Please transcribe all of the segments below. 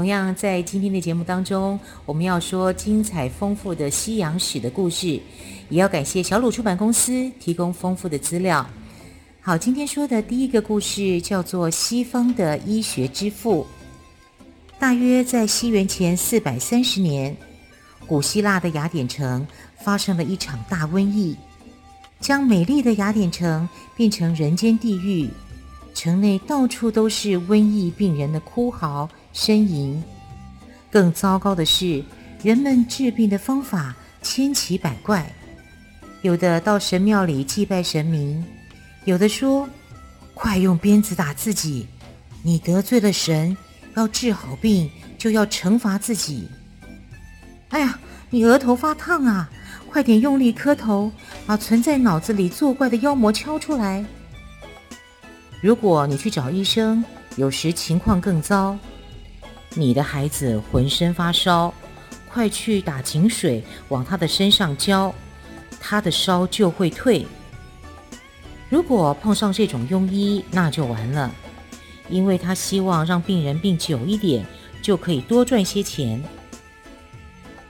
同样在今天的节目当中，我们要说精彩丰富的西洋史的故事，也要感谢小鲁出版公司提供丰富的资料。好，今天说的第一个故事叫做《西方的医学之父》。大约在西元前四百三十年，古希腊的雅典城发生了一场大瘟疫，将美丽的雅典城变成人间地狱。城内到处都是瘟疫病人的哭嚎呻吟。更糟糕的是，人们治病的方法千奇百怪，有的到神庙里祭拜神明。有的说：“快用鞭子打自己，你得罪了神，要治好病就要惩罚自己。”哎呀，你额头发烫啊，快点用力磕头，把存在脑子里作怪的妖魔敲出来。如果你去找医生，有时情况更糟，你的孩子浑身发烧，快去打井水往他的身上浇，他的烧就会退。如果碰上这种庸医，那就完了，因为他希望让病人病久一点，就可以多赚些钱。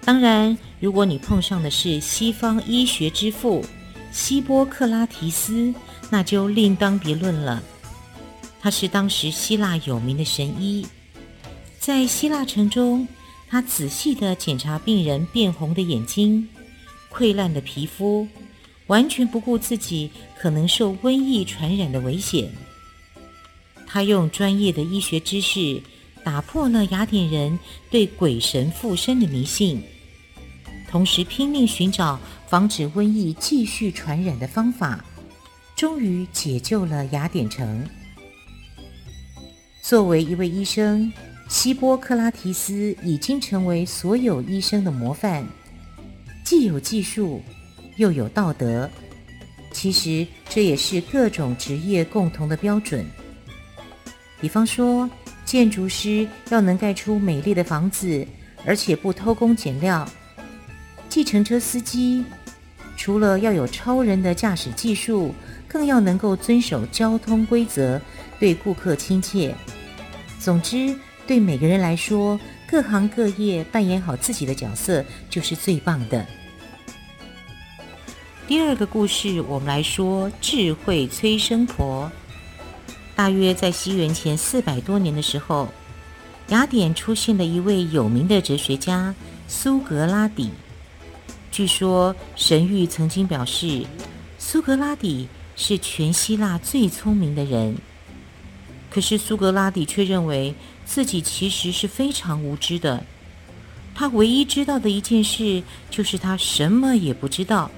当然，如果你碰上的是西方医学之父希波克拉提斯，那就另当别论了。他是当时希腊有名的神医，在希腊城中，他仔细地检查病人变红的眼睛、溃烂的皮肤。完全不顾自己可能受瘟疫传染的危险，他用专业的医学知识打破了雅典人对鬼神附身的迷信，同时拼命寻找防止瘟疫继续传染的方法，终于解救了雅典城。作为一位医生，希波克拉提斯已经成为所有医生的模范，既有技术。又有道德，其实这也是各种职业共同的标准。比方说，建筑师要能盖出美丽的房子，而且不偷工减料；计程车司机除了要有超人的驾驶技术，更要能够遵守交通规则，对顾客亲切。总之，对每个人来说，各行各业扮演好自己的角色就是最棒的。第二个故事，我们来说智慧催生婆。大约在西元前四百多年的时候，雅典出现了一位有名的哲学家苏格拉底。据说神谕曾经表示，苏格拉底是全希腊最聪明的人。可是苏格拉底却认为自己其实是非常无知的。他唯一知道的一件事，就是他什么也不知道。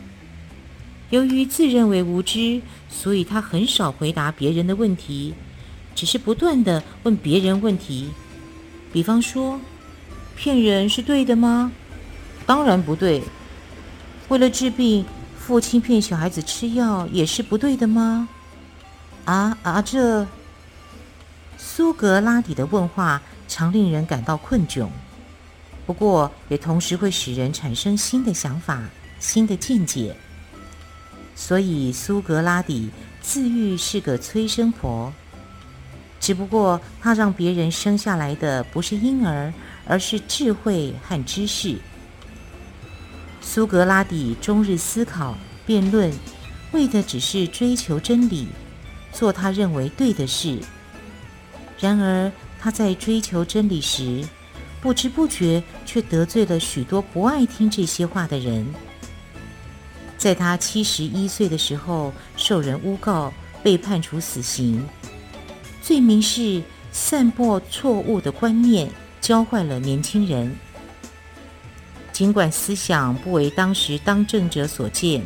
由于自认为无知，所以他很少回答别人的问题，只是不断地问别人问题。比方说，骗人是对的吗？当然不对。为了治病，父亲骗小孩子吃药也是不对的吗？啊啊！这苏格拉底的问话常令人感到困窘，不过也同时会使人产生新的想法、新的见解。所以苏格拉底自喻是个催生婆，只不过他让别人生下来的不是婴儿，而是智慧和知识。苏格拉底终日思考、辩论，为的只是追求真理，做他认为对的事。然而他在追求真理时，不知不觉却得罪了许多不爱听这些话的人。在他七十一岁的时候，受人诬告，被判处死刑，罪名是散播错误的观念，教坏了年轻人。尽管思想不为当时当政者所见，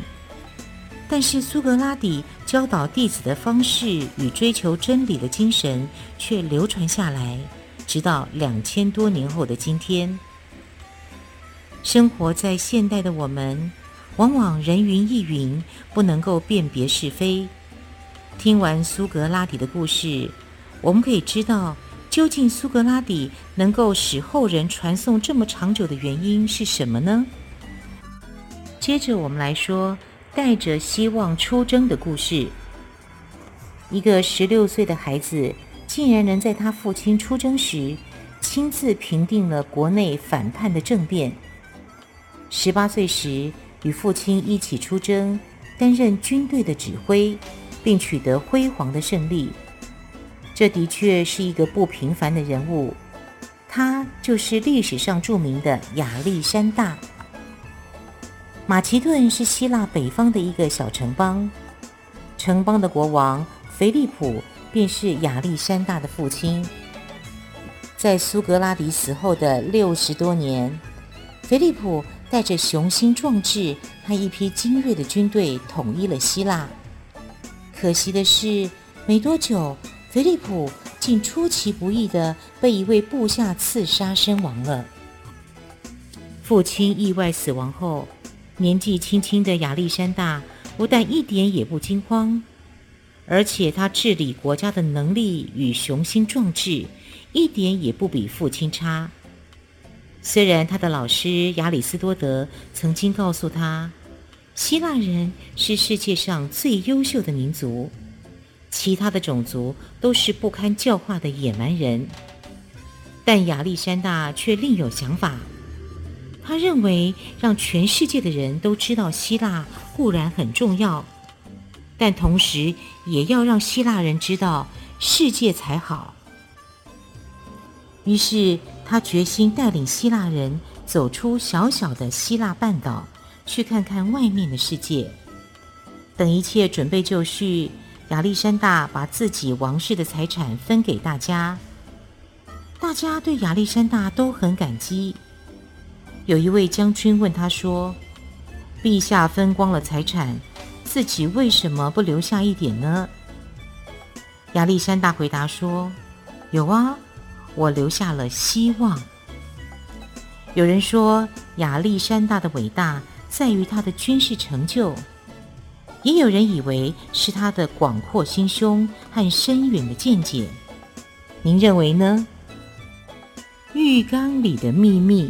但是苏格拉底教导弟子的方式与追求真理的精神却流传下来，直到两千多年后的今天。生活在现代的我们，往往人云亦云，不能够辨别是非。听完苏格拉底的故事，我们可以知道，究竟苏格拉底能够使后人传颂这么长久的原因是什么呢？接着，我们来说带着希望出征的故事。一个十六岁的孩子，竟然能在他父亲出征时，亲自平定了国内反叛的政变。十八岁时，与父亲一起出征，担任军队的指挥。并取得辉煌的胜利，这的确是一个不平凡的人物。他就是历史上著名的亚历山大。马其顿是希腊北方的一个小城邦，城邦的国王腓力普便是亚历山大的父亲。在苏格拉底死后的六十多年，腓力普带着雄心壮志和一批精锐的军队统一了希腊。可惜的是，没多久，腓力普竟出其不意地被一位部下刺杀身亡了。父亲意外死亡后，年纪轻轻的亚历山大不但一点也不惊慌，而且他治理国家的能力与雄心壮志一点也不比父亲差。虽然他的老师亚里斯多德曾经告诉他，希腊人是世界上最优秀的民族，其他的种族都是不堪教化的野蛮人。但亚历山大却另有想法，他认为让全世界的人都知道希腊固然很重要，但同时也要让希腊人知道世界才好。于是他决心带领希腊人走出小小的希腊半岛。去看看外面的世界。等一切准备就绪，亚历山大把自己王室的财产分给大家。大家对亚历山大都很感激。有一位将军问他说：“陛下分光了财产，自己为什么不留下一点呢？”亚历山大回答说：“有啊，我留下了希望。”有人说亚历山大的伟大。在于他的军事成就，也有人以为是他的广阔心胸和深远的见解。您认为呢？浴缸里的秘密。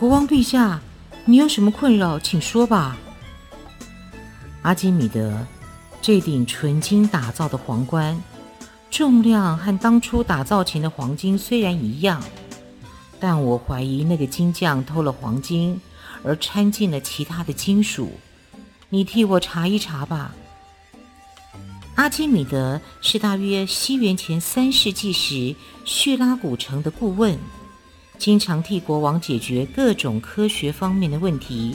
国王陛下，你有什么困扰，请说吧。阿基米德，这顶纯金打造的皇冠，重量和当初打造前的黄金虽然一样，但我怀疑那个金匠偷了黄金。而掺进了其他的金属，你替我查一查吧。阿基米德是大约西元前三世纪时叙拉古城的顾问，经常替国王解决各种科学方面的问题。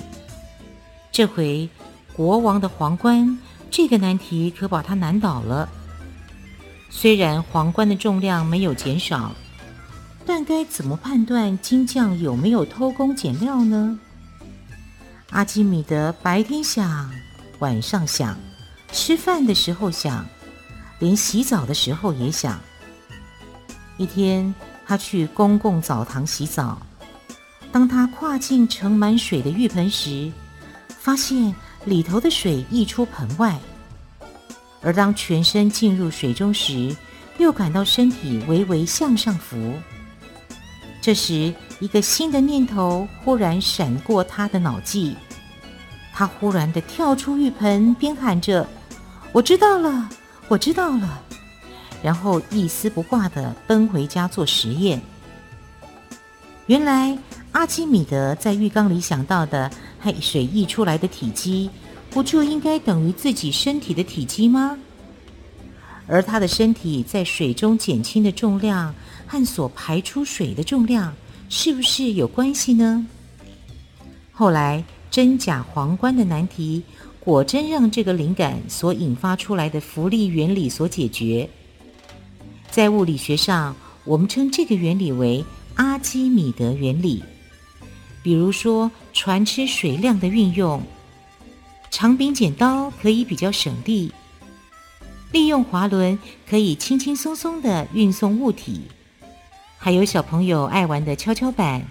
这回国王的皇冠这个难题可把他难倒了。虽然皇冠的重量没有减少，但该怎么判断金匠有没有偷工减料呢？阿基米德白天想，晚上想，吃饭的时候想，连洗澡的时候也想。一天，他去公共澡堂洗澡，当他跨进盛满水的浴盆时，发现里头的水溢出盆外；而当全身进入水中时，又感到身体微微向上浮。这时，一个新的念头忽然闪过他的脑际，他忽然地跳出浴盆，边喊着：“我知道了，我知道了。”然后一丝不挂地奔回家做实验。原来阿基米德在浴缸里想到的和水溢出来的体积，不就应该等于自己身体的体积吗？而他的身体在水中减轻的重量。和所排出水的重量是不是有关系呢？后来真假皇冠的难题果真让这个灵感所引发出来的浮力原理所解决。在物理学上，我们称这个原理为阿基米德原理。比如说，船吃水量的运用，长柄剪刀可以比较省力，利用滑轮可以轻轻松松地运送物体。还有小朋友爱玩的跷跷板，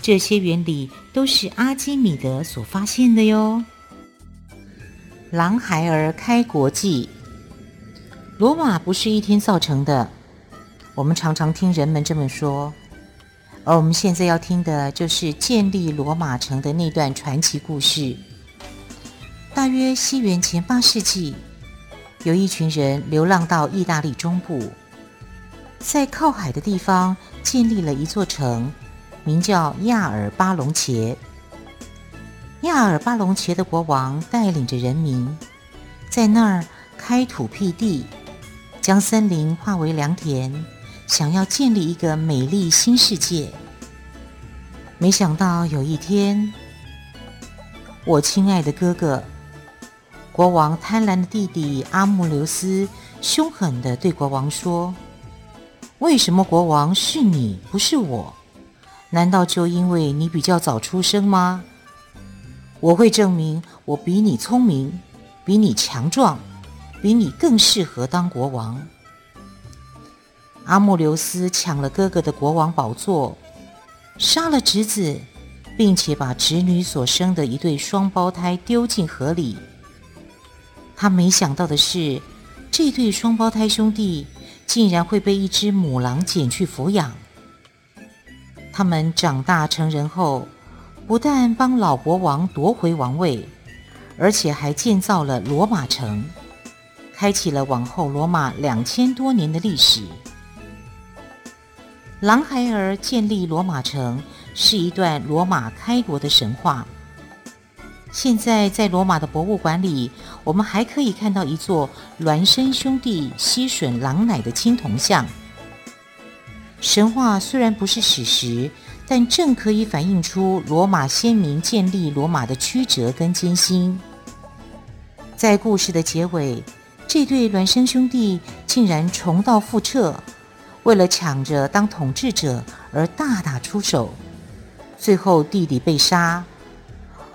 这些原理都是阿基米德所发现的哟。狼孩儿开国际，罗马不是一天造成的，我们常常听人们这么说。而我们现在要听的就是建立罗马城的那段传奇故事。大约西元前八世纪，有一群人流浪到意大利中部，在靠海的地方建立了一座城，名叫亚尔巴隆杰。亚尔巴隆杰的国王带领着人民，在那儿开土辟地，将森林化为良田，想要建立一个美丽新世界。没想到有一天，我亲爱的哥哥，国王贪婪的弟弟阿穆留斯，凶狠地对国王说：“为什么国王是你，不是我？难道就因为你比较早出生吗？”我会证明我比你聪明，比你强壮，比你更适合当国王。阿穆留斯抢了哥哥的国王宝座，杀了侄子，并且把侄女所生的一对双胞胎丢进河里。他没想到的是，这对双胞胎兄弟竟然会被一只母狼捡去抚养。他们长大成人后，不但帮老国王夺回王位，而且还建造了罗马城，开启了往后罗马两千多年的历史。狼孩儿建立罗马城是一段罗马开国的神话。现在在罗马的博物馆里，我们还可以看到一座孪生兄弟吸吮狼奶的青铜像。神话虽然不是史实。但正可以反映出罗马先民建立罗马的曲折跟艰辛。在故事的结尾，这对孪生兄弟竟然重蹈覆辙，为了抢着当统治者而大打出手，最后弟弟被杀，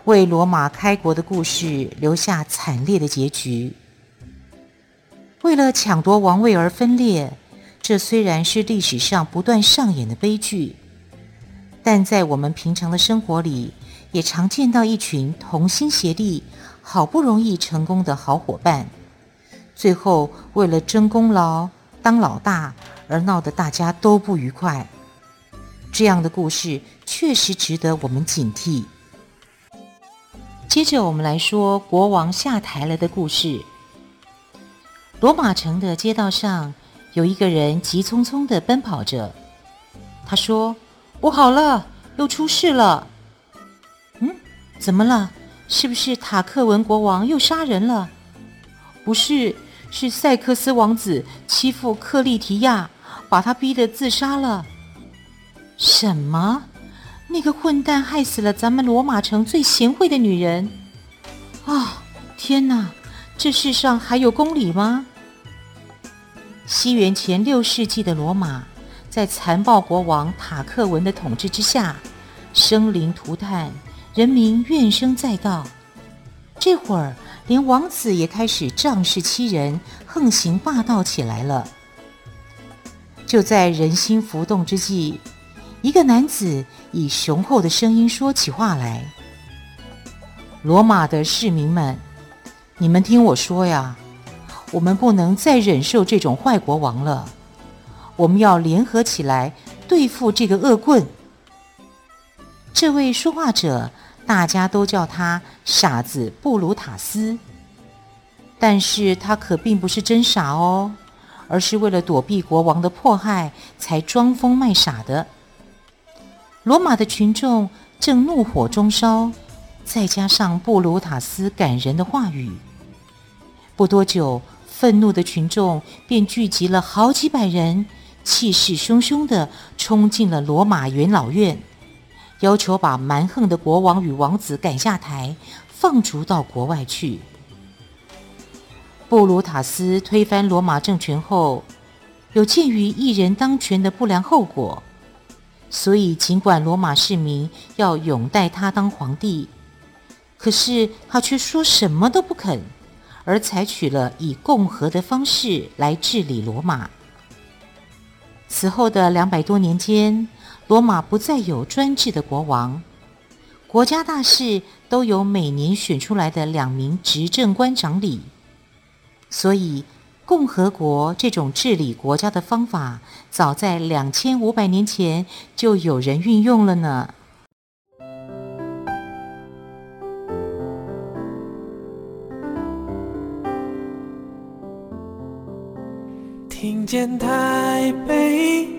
为罗马开国的故事留下惨烈的结局。为了抢夺王位而分裂，这虽然是历史上不断上演的悲剧。但在我们平常的生活里，也常见到一群同心协力、好不容易成功的好伙伴，最后为了争功劳、当老大而闹得大家都不愉快。这样的故事确实值得我们警惕。接着，我们来说国王下台了的故事。罗马城的街道上，有一个人急匆匆地奔跑着，他说。不好了，又出事了！嗯，怎么了？是不是塔克文国王又杀人了？不是，是塞克斯王子欺负克利提亚，把他逼得自杀了。什么？那个混蛋害死了咱们罗马城最贤惠的女人！啊，天哪！这世上还有公理吗？西元前六世纪的罗马。在残暴国王塔克文的统治之下，生灵涂炭，人民怨声载道。这会儿，连王子也开始仗势欺人，横行霸道起来了。就在人心浮动之际，一个男子以雄厚的声音说起话来：“罗马的市民们，你们听我说呀，我们不能再忍受这种坏国王了。”我们要联合起来对付这个恶棍。这位说话者，大家都叫他傻子布鲁塔斯，但是他可并不是真傻哦，而是为了躲避国王的迫害，才装疯卖傻的。罗马的群众正怒火中烧，再加上布鲁塔斯感人的话语，不多久，愤怒的群众便聚集了好几百人。气势汹汹地冲进了罗马元老院，要求把蛮横的国王与王子赶下台，放逐到国外去。布鲁塔斯推翻罗马政权后，有鉴于一人当权的不良后果，所以尽管罗马市民要拥戴他当皇帝，可是他却说什么都不肯，而采取了以共和的方式来治理罗马。此后的两百多年间，罗马不再有专制的国王，国家大事都由每年选出来的两名执政官掌理，所以共和国这种治理国家的方法，早在两千五百年前就有人运用了呢。听见台北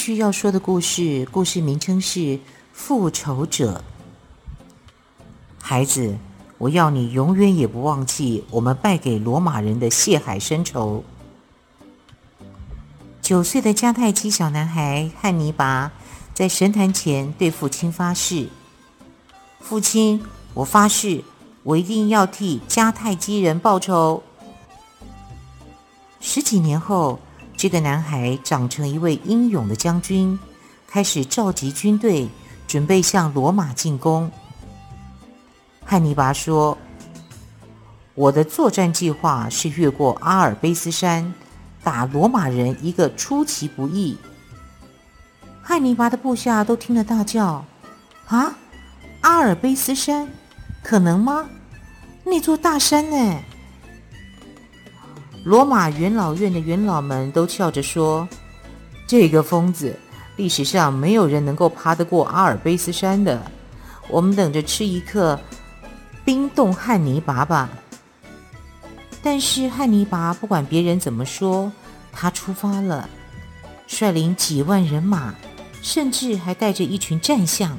续要说的故事，故事名称是《复仇者》。孩子，我要你永远也不忘记我们败给罗马人的血海深仇。九岁的迦太基小男孩汉尼拔在神坛前对父亲发誓：“父亲，我发誓，我一定要替迦太基人报仇。”十几年后。这个男孩长成一位英勇的将军，开始召集军队，准备向罗马进攻。汉尼拔说：“我的作战计划是越过阿尔卑斯山，打罗马人一个出其不意。”汉尼拔的部下都听了大叫：“啊，阿尔卑斯山，可能吗？那座大山呢？”罗马元老院的元老们都笑着说：“这个疯子，历史上没有人能够爬得过阿尔卑斯山的。我们等着吃一颗冰冻汉尼拔吧。”但是汉尼拔不管别人怎么说，他出发了，率领几万人马，甚至还带着一群战象，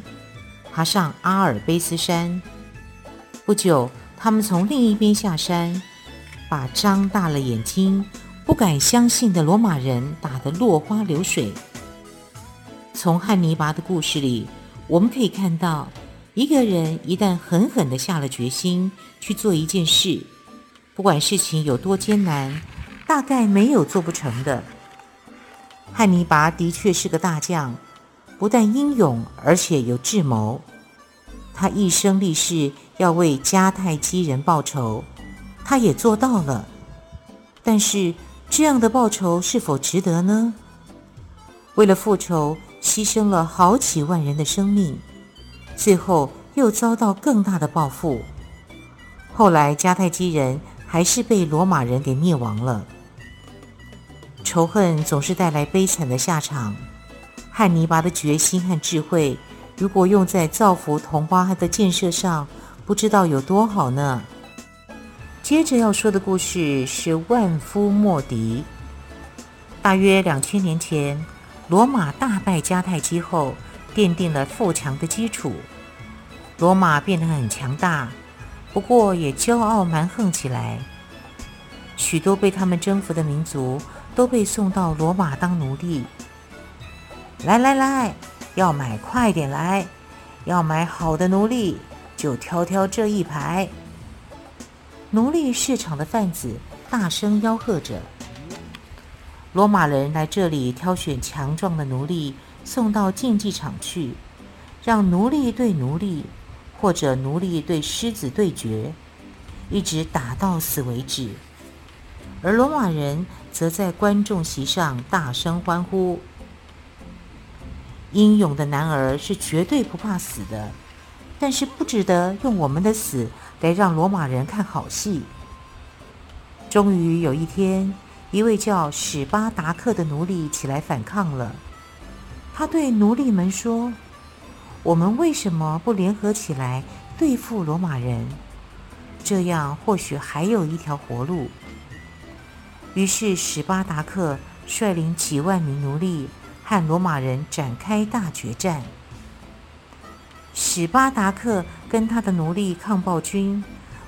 爬上阿尔卑斯山。不久，他们从另一边下山。把张大了眼睛、不敢相信的罗马人打得落花流水。从汉尼拔的故事里，我们可以看到，一个人一旦狠狠地下了决心去做一件事，不管事情有多艰难，大概没有做不成的。汉尼拔的确是个大将，不但英勇，而且有智谋。他一生立誓要为迦太基人报仇。他也做到了，但是这样的报仇是否值得呢？为了复仇，牺牲了好几万人的生命，最后又遭到更大的报复。后来迦太基人还是被罗马人给灭亡了。仇恨总是带来悲惨的下场。汉尼拔的决心和智慧，如果用在造福同胞的建设上，不知道有多好呢？接着要说的故事是万夫莫敌。大约两千年前，罗马大败迦太基后，奠定了富强的基础。罗马变得很强大，不过也骄傲蛮横起来。许多被他们征服的民族都被送到罗马当奴隶。来来来，要买快点来，要买好的奴隶就挑挑这一排。奴隶市场的贩子大声吆喝着：“罗马人来这里挑选强壮的奴隶，送到竞技场去，让奴隶对奴隶，或者奴隶对狮子对决，一直打到死为止。而罗马人则在观众席上大声欢呼。英勇的男儿是绝对不怕死的，但是不值得用我们的死。”来让罗马人看好戏。终于有一天，一位叫史巴达克的奴隶起来反抗了。他对奴隶们说：“我们为什么不联合起来对付罗马人？这样或许还有一条活路。”于是史巴达克率领几万名奴隶和罗马人展开大决战。史巴达克跟他的奴隶抗暴军，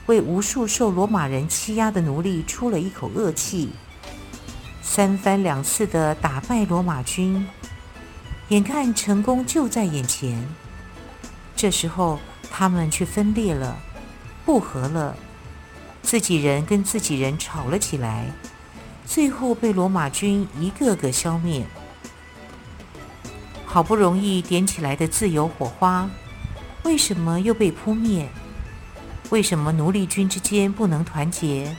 为无数受罗马人欺压的奴隶出了一口恶气，三番两次的打败罗马军，眼看成功就在眼前，这时候他们却分裂了，不和了，自己人跟自己人吵了起来，最后被罗马军一个个消灭。好不容易点起来的自由火花，为什么又被扑灭？为什么奴隶军之间不能团结？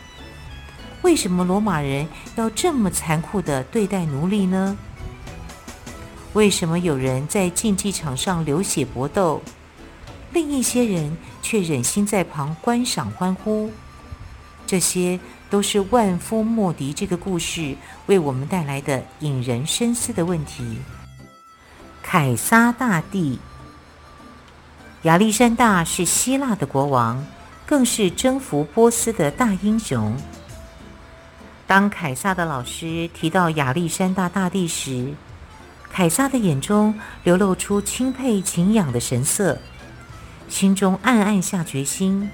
为什么罗马人要这么残酷地对待奴隶呢？为什么有人在竞技场上流血搏斗，另一些人却忍心在旁观赏欢呼？这些都是万夫莫敌这个故事为我们带来的引人深思的问题。凯撒大帝，亚历山大是希腊的国王，更是征服波斯的大英雄。当凯撒的老师提到亚历山大大帝时，凯撒的眼中流露出钦佩敬仰的神色，心中暗暗下决心：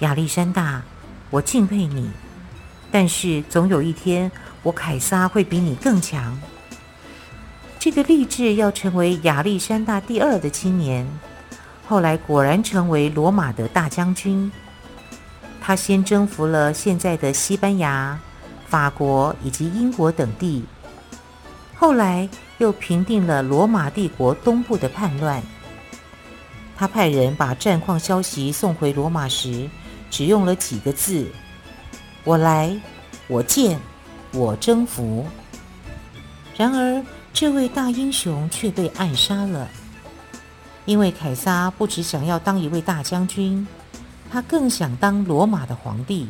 亚历山大，我敬佩你，但是总有一天，我凯撒会比你更强。这个立志要成为亚历山大第二的青年，后来果然成为罗马的大将军。他先征服了现在的西班牙、法国以及英国等地，后来又平定了罗马帝国东部的叛乱。他派人把战况消息送回罗马时，只用了几个字：“我来，我见，我征服。”然而，这位大英雄却被暗杀了，因为凯撒不只想要当一位大将军，他更想当罗马的皇帝。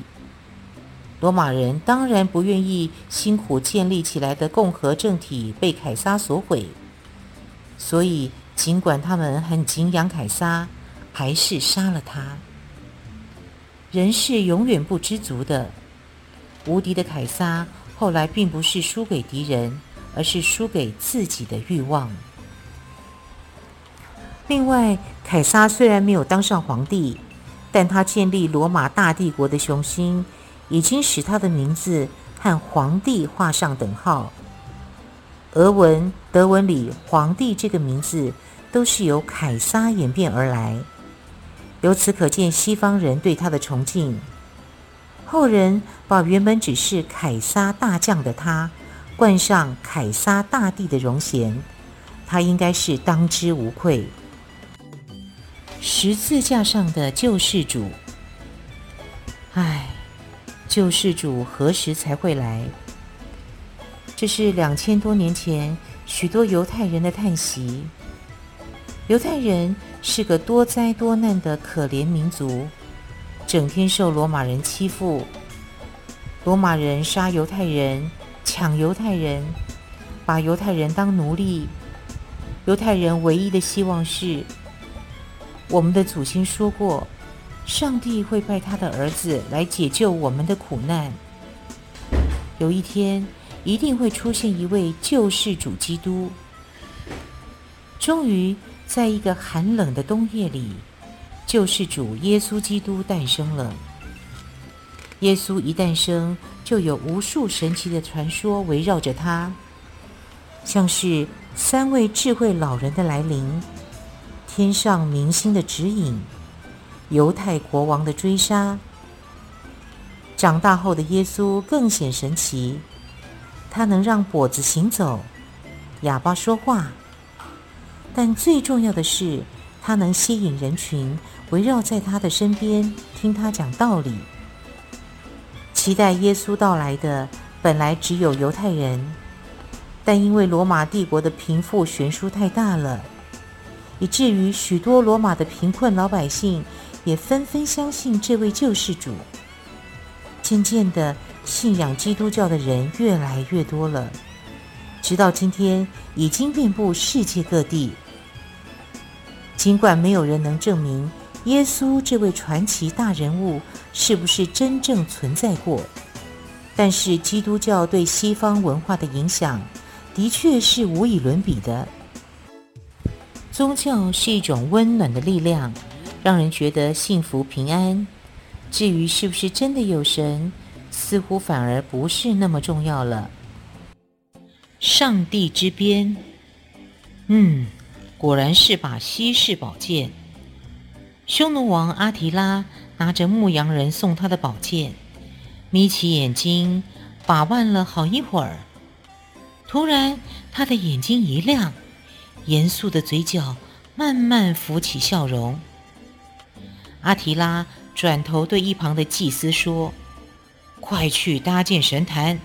罗马人当然不愿意辛苦建立起来的共和政体被凯撒所毁，所以尽管他们很敬仰凯撒，还是杀了他。人是永远不知足的，无敌的凯撒后来并不是输给敌人。而是输给自己的欲望。另外，凯撒虽然没有当上皇帝，但他建立罗马大帝国的雄心，已经使他的名字和皇帝画上等号。俄文、德文里“皇帝”这个名字都是由凯撒演变而来，由此可见西方人对他的崇敬。后人把原本只是凯撒大将的他。冠上凯撒大帝的荣衔，他应该是当之无愧。十字架上的救世主，唉，救世主何时才会来？这是两千多年前许多犹太人的叹息。犹太人是个多灾多难的可怜民族，整天受罗马人欺负，罗马人杀犹太人。抢犹太人，把犹太人当奴隶。犹太人唯一的希望是，我们的祖先说过，上帝会派他的儿子来解救我们的苦难。有一天，一定会出现一位救世主基督。终于，在一个寒冷的冬夜里，救世主耶稣基督诞生了。耶稣一诞生，就有无数神奇的传说围绕着他，像是三位智慧老人的来临，天上明星的指引，犹太国王的追杀。长大后的耶稣更显神奇，他能让跛子行走，哑巴说话，但最重要的是，他能吸引人群围绕在他的身边，听他讲道理。期待耶稣到来的本来只有犹太人，但因为罗马帝国的贫富悬殊太大了，以至于许多罗马的贫困老百姓也纷纷相信这位救世主。渐渐的，信仰基督教的人越来越多了，直到今天已经遍布世界各地。尽管没有人能证明。耶稣这位传奇大人物是不是真正存在过？但是基督教对西方文化的影响的确是无以伦比的。宗教是一种温暖的力量，让人觉得幸福平安。至于是不是真的有神，似乎反而不是那么重要了。上帝之鞭，嗯，果然是把稀世宝剑。匈奴王阿提拉拿着牧羊人送他的宝剑，眯起眼睛把玩了好一会儿。突然，他的眼睛一亮。严肃的嘴角慢慢浮起笑容。阿提拉转头对一旁的祭司说：“快去搭建神坛，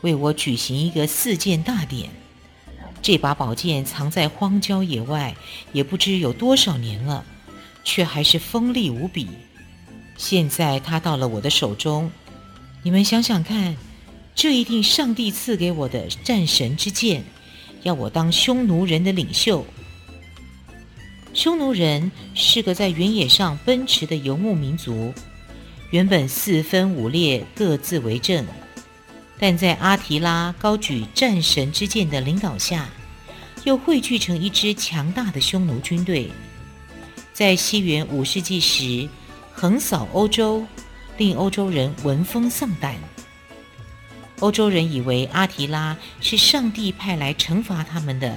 为我举行一个四件大典。这把宝剑藏在荒郊野外，也不知有多少年了，却还是锋利无比。现在它到了我的手中，你们想想看，这一定上帝赐给我的战神之剑。”要我当匈奴人的领袖。匈奴人是个在原野上奔驰的游牧民族，原本四分五裂，各自为政，但在阿提拉高举战神之剑的领导下，又汇聚成一支强大的匈奴军队，在西元五世纪时横扫欧洲，令欧洲人闻风丧胆。欧洲人以为阿提拉是上帝派来惩罚他们的，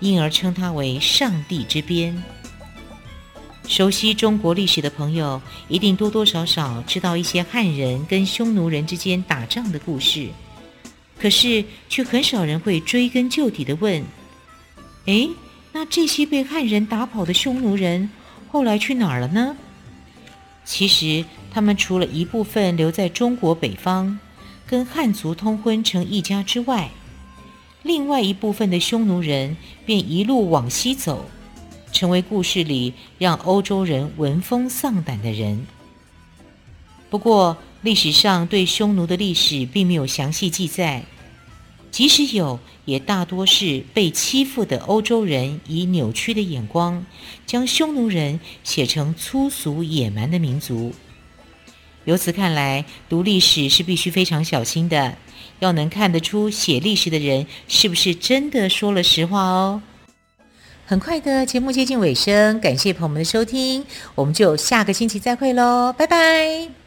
因而称他为“上帝之鞭”。熟悉中国历史的朋友一定多多少少知道一些汉人跟匈奴人之间打仗的故事，可是却很少人会追根究底地问：诶，那这些被汉人打跑的匈奴人后来去哪儿了呢？其实，他们除了一部分留在中国北方。跟汉族通婚成一家之外，另外一部分的匈奴人便一路往西走，成为故事里让欧洲人闻风丧胆的人。不过，历史上对匈奴的历史并没有详细记载，即使有，也大多是被欺负的欧洲人以扭曲的眼光，将匈奴人写成粗俗野蛮的民族。由此看来，读历史是必须非常小心的，要能看得出写历史的人是不是真的说了实话哦。很快的节目接近尾声，感谢朋友们的收听，我们就下个星期再会喽，拜拜。